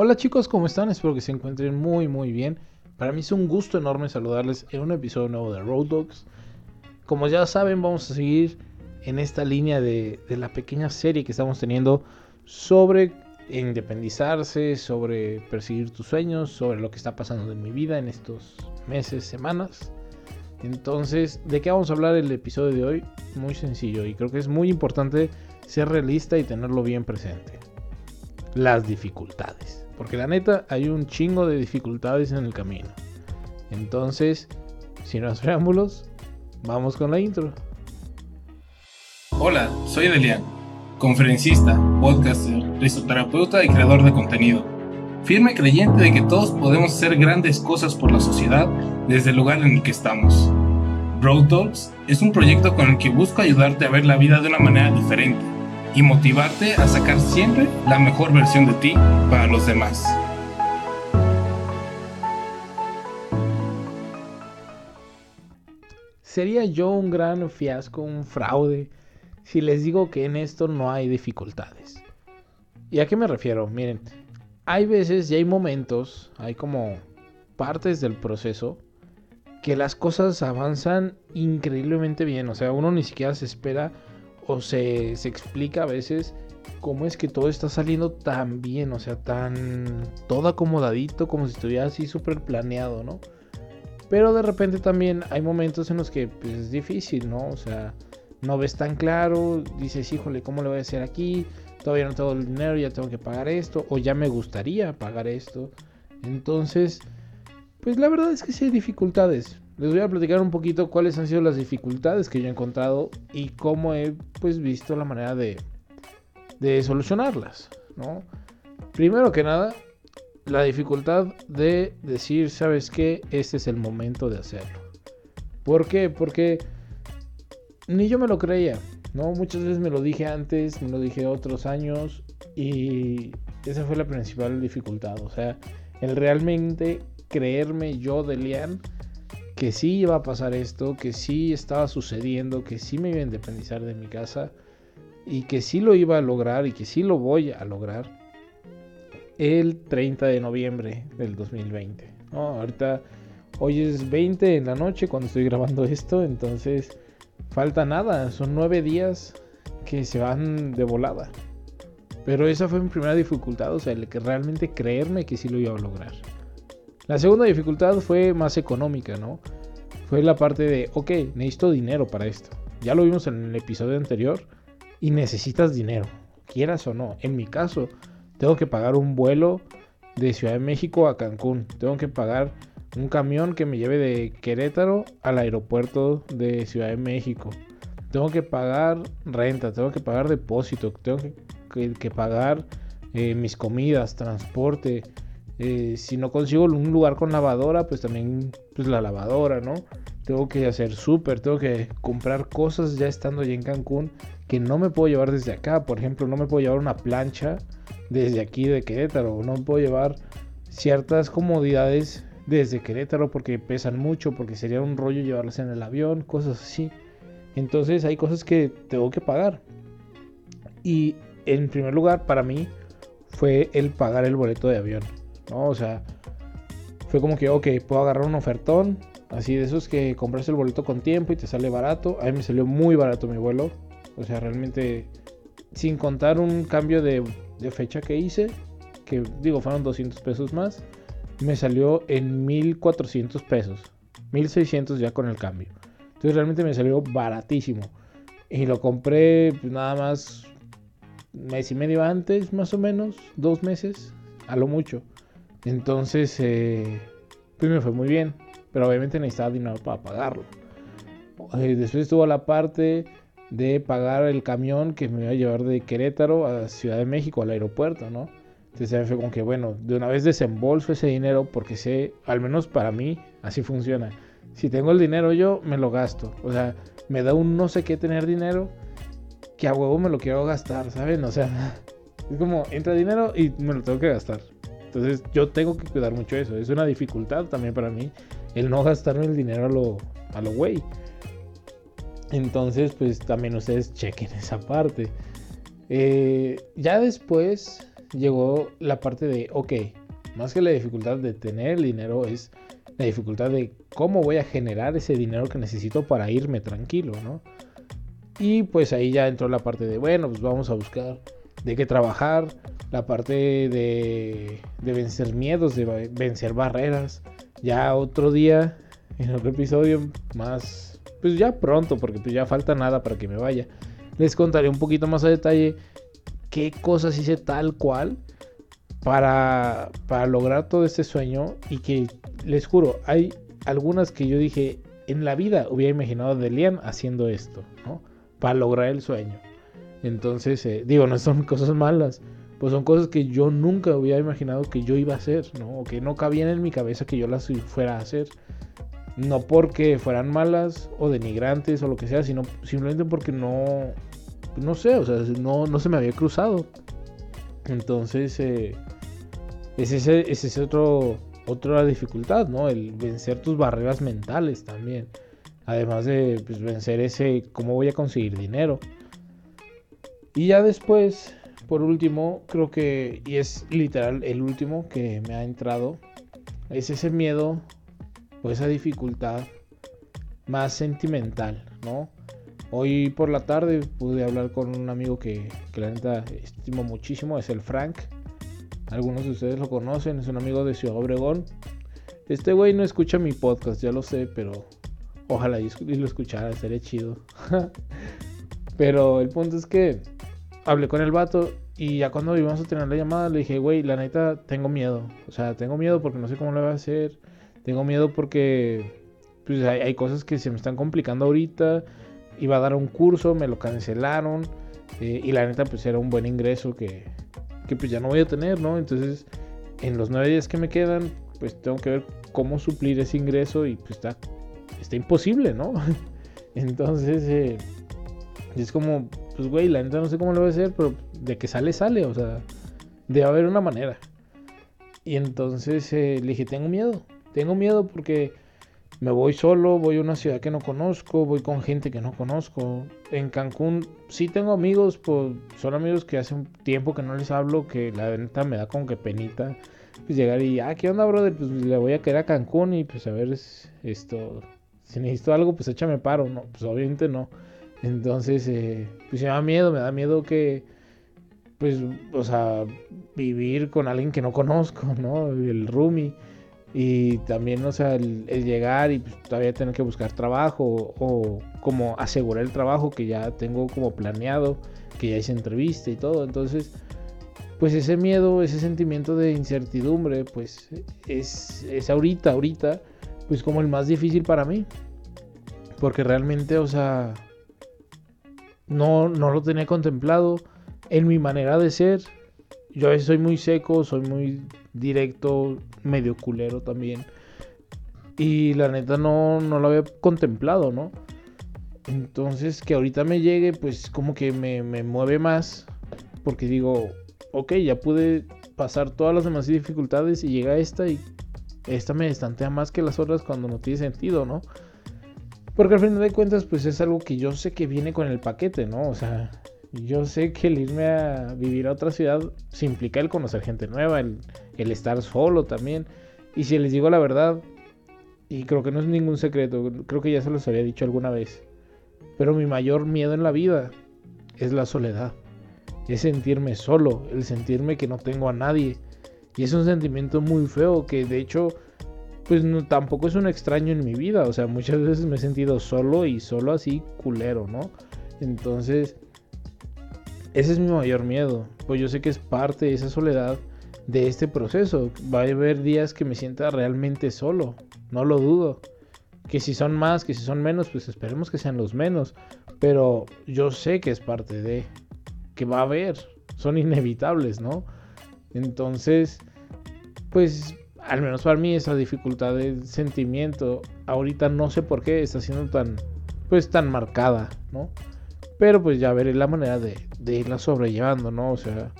Hola chicos, ¿cómo están? Espero que se encuentren muy muy bien. Para mí es un gusto enorme saludarles en un episodio nuevo de Road Dogs. Como ya saben, vamos a seguir en esta línea de, la pequeña serie que estamos teniendo sobre independizarse, sobre perseguir tus sueños, sobre lo que está pasando en mi vida en estos meses, semanas. Entonces, ¿de qué vamos a hablar el episodio de hoy? Muy sencillo y creo que es muy importante ser realista y tenerlo bien presente. Las dificultades. Porque la neta hay un chingo de dificultades en el camino. Entonces, sin más preámbulos, vamos con la intro. Hola, soy Delian, conferencista, podcaster, risoterapeuta y creador de contenido. Firme creyente de que todos podemos hacer grandes cosas por la sociedad desde el lugar en el que estamos. Road Talks es un proyecto con el que busco ayudarte a ver la vida de una manera diferente y motivarte a sacar siempre la mejor versión de ti para los demás. Sería yo un gran fiasco, un fraude, si les digo que en esto no hay dificultades. ¿Y a qué me refiero? Miren, hay veces y hay momentos, hay como partes del proceso que las cosas avanzan increíblemente bien. O sea, uno ni siquiera se espera o se, explica a veces cómo es que todo está saliendo tan bien, o sea, tan todo acomodadito, como si estuviera así súper planeado, ¿no? Pero de repente también hay momentos en los que pues, es difícil, ¿no? O sea, no ves tan claro, dices, híjole, ¿cómo le voy a hacer aquí? Todavía no tengo el dinero, ya tengo que pagar esto, o ya me gustaría pagar esto. Entonces, pues la verdad es que sí hay dificultades les voy a platicar un poquito cuáles han sido las dificultades que yo he encontrado y cómo he pues visto la manera de, de solucionarlas, ¿no? Primero que nada, la dificultad de decir, ¿sabes qué? Este es el momento de hacerlo. ¿Por qué? Porque ni yo me lo creía, ¿no? Muchas veces me lo dije antes, me lo dije otros años y esa fue la principal dificultad, o sea, el realmente creerme yo de Lian que sí iba a pasar esto, que sí estaba sucediendo, que sí me iba a independizar de mi casa y que sí lo iba a lograr y que sí lo voy a lograr el 30 de noviembre del 2020. Ahorita, hoy es 20 en la noche cuando estoy grabando esto, entonces falta nada, son nueve días que se van de volada. Pero esa fue mi primera dificultad, o sea, el que realmente creerme que sí lo iba a lograr. La segunda dificultad fue más económica, ¿no? Fue la parte de, ok, necesito dinero para esto. Ya lo vimos en el episodio anterior y necesitas dinero, quieras o no. En mi caso, tengo que pagar un vuelo de Ciudad de México a Cancún. Tengo que pagar un camión que me lleve de Querétaro al aeropuerto de Ciudad de México. Tengo que pagar renta, tengo que pagar depósito, tengo que, pagar eh, mis comidas, transporte, eh, si no consigo un lugar con lavadora, pues también pues la lavadora, ¿no? Tengo que hacer súper, tengo que comprar cosas ya estando allí en Cancún que no me puedo llevar desde acá. Por ejemplo, no me puedo llevar una plancha desde aquí de Querétaro. No me puedo llevar ciertas comodidades desde Querétaro porque pesan mucho, porque sería un rollo llevarlas en el avión, cosas así. Entonces hay cosas que tengo que pagar. Y en primer lugar, para mí, fue el pagar el boleto de avión. ¿No? O sea, fue como que, ok, puedo agarrar un ofertón, así de esos que compras el boleto con tiempo y te sale barato. A mí me salió muy barato mi vuelo. O sea, realmente, sin contar un cambio de, fecha que hice, que digo, fueron 200 pesos más, me salió en 1400 pesos. 1600 ya con el cambio. Entonces realmente me salió baratísimo. Y lo compré pues, nada más mes y medio antes, más o menos, dos meses, a lo mucho. Entonces, eh, pues me fue muy bien, pero obviamente necesitaba dinero para pagarlo. Eh, después estuvo la parte de pagar el camión que me iba a llevar de Querétaro a Ciudad de México, al aeropuerto, ¿no? Entonces fue como que, bueno, de una vez desembolso ese dinero porque sé, al menos para mí, así funciona. Si tengo el dinero yo, me lo gasto. O sea, me da un no sé qué tener dinero que a huevo me lo quiero gastar, ¿saben? O sea, es como, entra dinero y me lo tengo que gastar. Entonces yo tengo que cuidar mucho eso. Es una dificultad también para mí el no gastarme el dinero a lo, a lo güey. Entonces pues también ustedes chequen esa parte. Eh, ya después, llegó la parte de, ok, más que la dificultad de tener el dinero es la dificultad de cómo voy a generar ese dinero que necesito para irme tranquilo, ¿no? Y pues ahí ya entró la parte de, bueno, pues vamos a buscar de qué trabajar, la parte de, de vencer miedos, de vencer barreras. Ya otro día, en otro episodio, más, pues ya pronto, porque pues ya falta nada para que me vaya. Les contaré un poquito más a detalle qué cosas hice tal cual para, para lograr todo este sueño y que les juro, hay algunas que yo dije, en la vida hubiera imaginado a Delian haciendo esto, ¿no? Para lograr el sueño. Entonces, eh, digo, no son cosas malas, pues son cosas que yo nunca hubiera imaginado que yo iba a hacer, ¿no? O que no cabían en mi cabeza que yo las fuera a hacer. No porque fueran malas o denigrantes o lo que sea, sino simplemente porque no, no sé, o sea, no, no se me había cruzado. Entonces, eh, ese, ese es otro, otra dificultad, ¿no? El vencer tus barreras mentales también. Además de pues, vencer ese cómo voy a conseguir dinero. Y ya después, por último, creo que, y es literal el último que me ha entrado, es ese miedo o esa dificultad más sentimental, ¿no? Hoy por la tarde pude hablar con un amigo que, que la neta estimo muchísimo, es el Frank. Algunos de ustedes lo conocen, es un amigo de Ciudad Obregón. Este güey no escucha mi podcast, ya lo sé, pero ojalá y lo escuchara, sería chido. pero el punto es que hablé con el vato y ya cuando íbamos a tener la llamada le dije, güey, la neta tengo miedo. O sea, tengo miedo porque no sé cómo lo voy a hacer. Tengo miedo porque pues, hay, cosas que se me están complicando ahorita iba a dar un curso, me lo cancelaron eh, y la neta pues era un buen ingreso que, que pues ya no voy a tener, ¿no? Entonces en los nueve días que me quedan pues tengo que ver cómo suplir ese ingreso y pues está, está imposible, ¿no? Entonces eh, es como, pues güey, la neta no sé cómo lo voy a hacer, pero de que sale, sale, o sea, debe haber una manera. Y entonces eh, le dije, tengo miedo, tengo miedo porque me voy solo, voy a una ciudad que no conozco, voy con gente que no conozco. En Cancún sí tengo amigos, pues son amigos que hace un tiempo que no les hablo, que la venta me da como que penita. Pues llegar y, ah, ¿qué onda, brother? Pues le voy a quedar a Cancún y pues a ver esto, si necesito algo, pues échame paro. No, pues obviamente no. Entonces, eh, pues me da miedo, me da miedo que, pues, o sea, vivir con alguien que no conozco, ¿no? El roomie. Y también, o sea, el, llegar y pues, todavía tener que buscar trabajo o, como asegurar el trabajo que ya tengo como planeado, que ya hice entrevista y todo. Entonces, pues ese miedo, ese sentimiento de incertidumbre, pues es, es ahorita, ahorita, pues como el más difícil para mí. Porque realmente, o sea, no, no lo tenía contemplado en mi manera de ser. Yo a veces soy muy seco, soy muy directo, medio culero también. Y la neta no, no lo había contemplado, ¿no? Entonces que ahorita me llegue, pues como que me, me mueve más. Porque digo, ok, ya pude pasar todas las demás dificultades y llega esta y esta me distantea más que las otras cuando no tiene sentido, ¿no? Porque al final de cuentas, pues es algo que yo sé que viene con el paquete, ¿no? O sea, yo sé que el irme a vivir a otra ciudad se implica el conocer gente nueva, el, estar solo también. Y si les digo la verdad, y creo que no es ningún secreto, creo que ya se los había dicho alguna vez, pero mi mayor miedo en la vida es la soledad. Es sentirme solo, el sentirme que no tengo a nadie. Y es un sentimiento muy feo que de hecho, pues no, tampoco es un extraño en mi vida. O sea, muchas veces me he sentido solo y solo así culero, ¿no? Entonces ese es mi mayor miedo, pues yo sé que es parte de esa soledad de este proceso. Va a haber días que me sienta realmente solo, no lo dudo. Que si son más, que si son menos, pues esperemos que sean los menos. Pero yo sé que es parte de, que va a haber, son inevitables, ¿no? Entonces, pues al menos para mí esa dificultad de sentimiento ahorita no sé por qué está siendo tan, pues tan marcada, ¿no? Pero pues ya veré la manera de, irla sobrellevando, ¿no? O sea,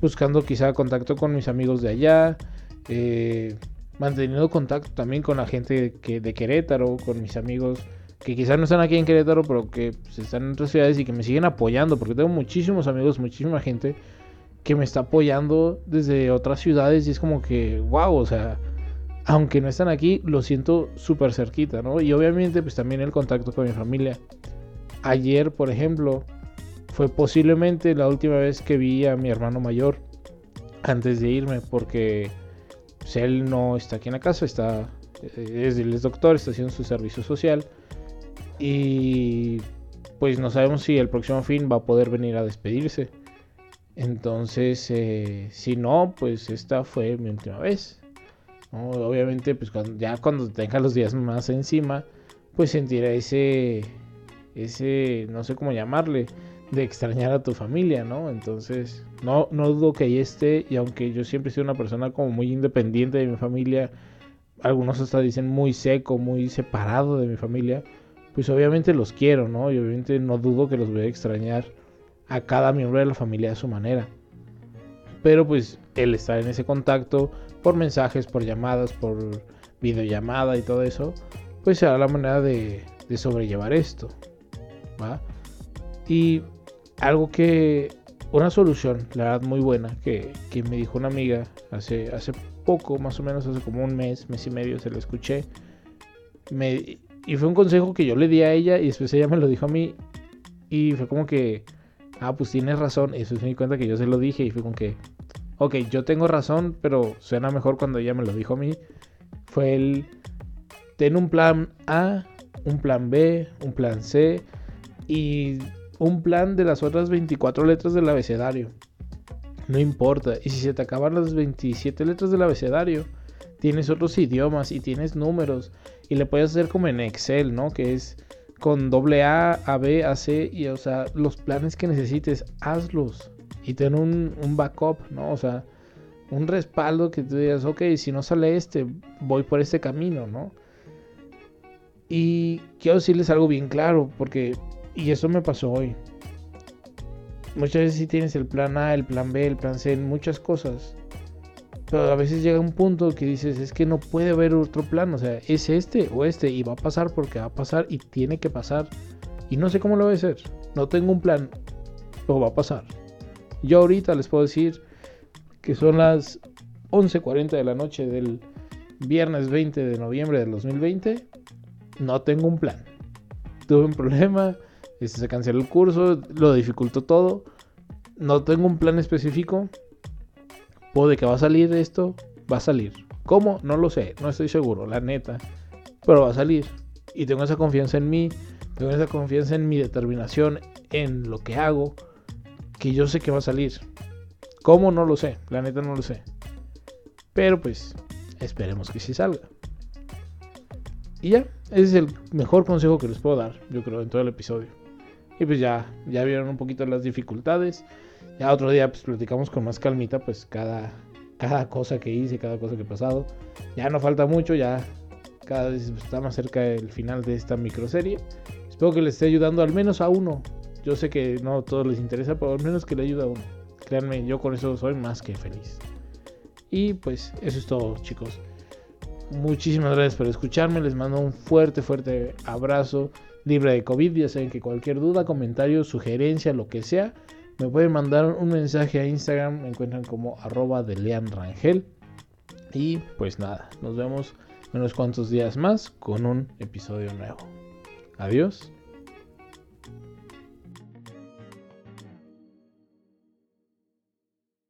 buscando quizá contacto con mis amigos de allá, eh, manteniendo contacto también con la gente de Querétaro, con mis amigos que quizás no están aquí en Querétaro, pero que pues, están en otras ciudades y que me siguen apoyando, porque tengo muchísimos amigos, muchísima gente que me está apoyando desde otras ciudades y es como que, wow, o sea, aunque no están aquí, lo siento súper cerquita, ¿no? Y obviamente pues también el contacto con mi familia. Ayer, por ejemplo, fue posiblemente la última vez que vi a mi hermano mayor antes de irme porque pues, él no está aquí en la casa, está eh, es, él es doctor, está haciendo su servicio social y pues no sabemos si el próximo fin va a poder venir a despedirse. Entonces, eh, si no, pues esta fue mi última vez. Obviamente, pues ya cuando tenga los días más encima, pues sentirá ese, ese, no sé cómo llamarle, de extrañar a tu familia, ¿no? Entonces, no, no dudo que ahí esté, y aunque yo siempre he sido una persona como muy independiente de mi familia, algunos hasta dicen muy seco, muy separado de mi familia, pues obviamente los quiero, ¿no? Y obviamente no dudo que los voy a extrañar a cada miembro de la familia a su manera. Pero pues el estar en ese contacto por mensajes, por llamadas, por videollamada y todo eso, pues será la manera de, sobrellevar esto. ¿va? Y algo que, una solución, la verdad muy buena, que, que, me dijo una amiga hace, hace poco, más o menos hace como un mes, mes y medio, se lo escuché. Me, y fue un consejo que yo le di a ella y después ella me lo dijo a mí. Y fue como que, ah, pues tienes razón. Eso me di cuenta que yo se lo dije y fue como que, ok, yo tengo razón, pero suena mejor cuando ella me lo dijo a mí. Fue el, ten un plan A, un plan B, un plan C y un plan de las otras 24 letras del abecedario. No importa. Y si se te acaban las 27 letras del abecedario, tienes otros idiomas y tienes números. Y le puedes hacer como en Excel, ¿no? Que es con doble A, A, B, A, C. Y o sea, los planes que necesites, hazlos. Y ten un, un backup, ¿no? O sea, un respaldo que tú digas, ok, si no sale este, voy por este camino, ¿no? Y quiero decirles algo bien claro, porque, y eso me pasó hoy. Muchas veces sí tienes el plan A, el plan B, el plan C, muchas cosas. Pero a veces llega un punto que dices, es que no puede haber otro plan, o sea, es este o este, y va a pasar porque va a pasar y tiene que pasar. Y no sé cómo lo voy a hacer. No tengo un plan, pero va a pasar. Yo ahorita les puedo decir que son las 11.40 de la noche del viernes 20 de noviembre del 2020. No tengo un plan. Tuve un problema, este, se canceló el curso, lo dificultó todo. No tengo un plan específico. Puede que va a salir esto, va a salir. ¿Cómo? No lo sé, no estoy seguro, la neta. Pero va a salir. Y tengo esa confianza en mí, tengo esa confianza en mi determinación, en lo que hago, que yo sé que va a salir. ¿Cómo? No lo sé, la neta no lo sé. Pero pues, esperemos que sí salga. Y ya, ese es el mejor consejo que les puedo dar, yo creo, en todo el episodio. Y pues ya, ya vieron un poquito las dificultades. Ya otro día pues platicamos con más calmita pues cada, cada cosa que hice, cada cosa que he pasado. Ya no falta mucho, ya cada vez está más cerca del final de esta microserie. Espero que les esté ayudando al menos a uno. Yo sé que no a todos les interesa, pero al menos que le ayude a uno. Créanme, yo con eso soy más que feliz. Y pues eso es todo, chicos. Muchísimas gracias por escucharme. Les mando un fuerte, fuerte abrazo libre de COVID. Ya saben que cualquier duda, comentario, sugerencia, lo que sea, me pueden mandar un mensaje a Instagram. Me encuentran como arroba de Lean Rangel. Y pues nada, nos vemos en unos cuantos días más con un episodio nuevo. Adiós.